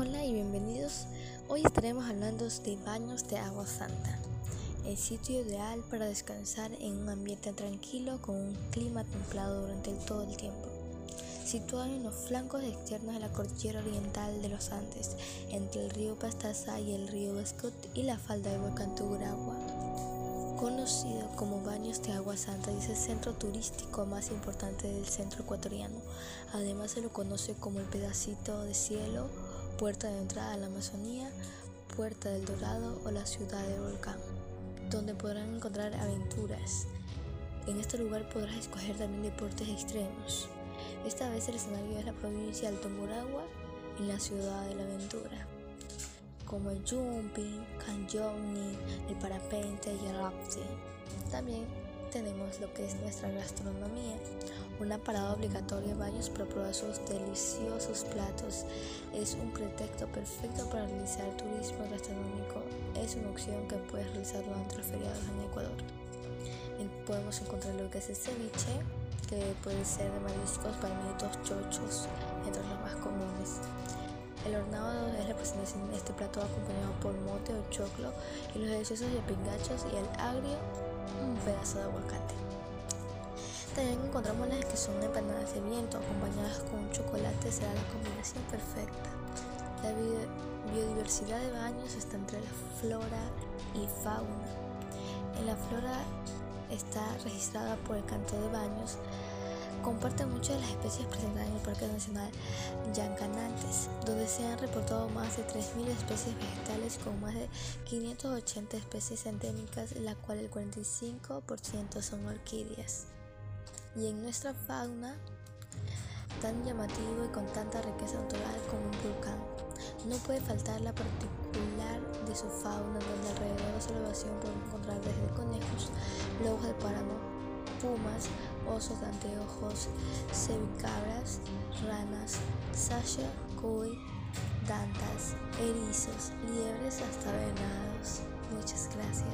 Hola y bienvenidos. Hoy estaremos hablando de baños de agua santa, el sitio ideal para descansar en un ambiente tranquilo con un clima templado durante todo el tiempo. Situado en los flancos externos de la cordillera oriental de los Andes, entre el río Pastaza y el río Escut y la falda del volcán Tuguragua. Conocido como Baños de Agua Santa, es el centro turístico más importante del centro ecuatoriano. Además se lo conoce como el pedacito de cielo puerta de entrada a la Amazonía, Puerta del Dorado o la ciudad del volcán, donde podrán encontrar aventuras. En este lugar podrás escoger también deportes extremos. Esta vez el escenario es la provincia de Altomuragua en la ciudad de la aventura, como el jumping, canyoning, el parapente y el rafting. También tenemos lo que es nuestra gastronomía, una parada obligatoria en baños para probar sus deliciosos platos. Es un pretexto perfecto para realizar turismo gastronómico. Es una opción que puedes realizar durante los feriados en Ecuador. Podemos encontrar lo que es el ceviche, que puede ser de mariscos, palmitos, chochos, entre los más comunes. El hornado es representación de este plato acompañado por mote o choclo y los deliciosos de pingachos y el agrio, un pedazo de aguacate. También encontramos las que son empanadas de viento acompañadas con chocolate, será la combinación perfecta. La biodiversidad de baños está entre la flora y fauna. En la flora está registrada por el canto de baños. Comparte muchas de las especies presentadas en el Parque Nacional Yancanantes, donde se han reportado más de 3.000 especies vegetales con más de 580 especies endémicas, en la cual el 45% son orquídeas y en nuestra fauna tan llamativo y con tanta riqueza natural como un volcán. No puede faltar la particular de su fauna, donde alrededor de su elevación podemos encontrar desde conejos, lobos de páramo, pumas, osos anteojos, cebicabras, ranas, sasha, cuy, dantas, erizos, liebres hasta venados. Muchas gracias.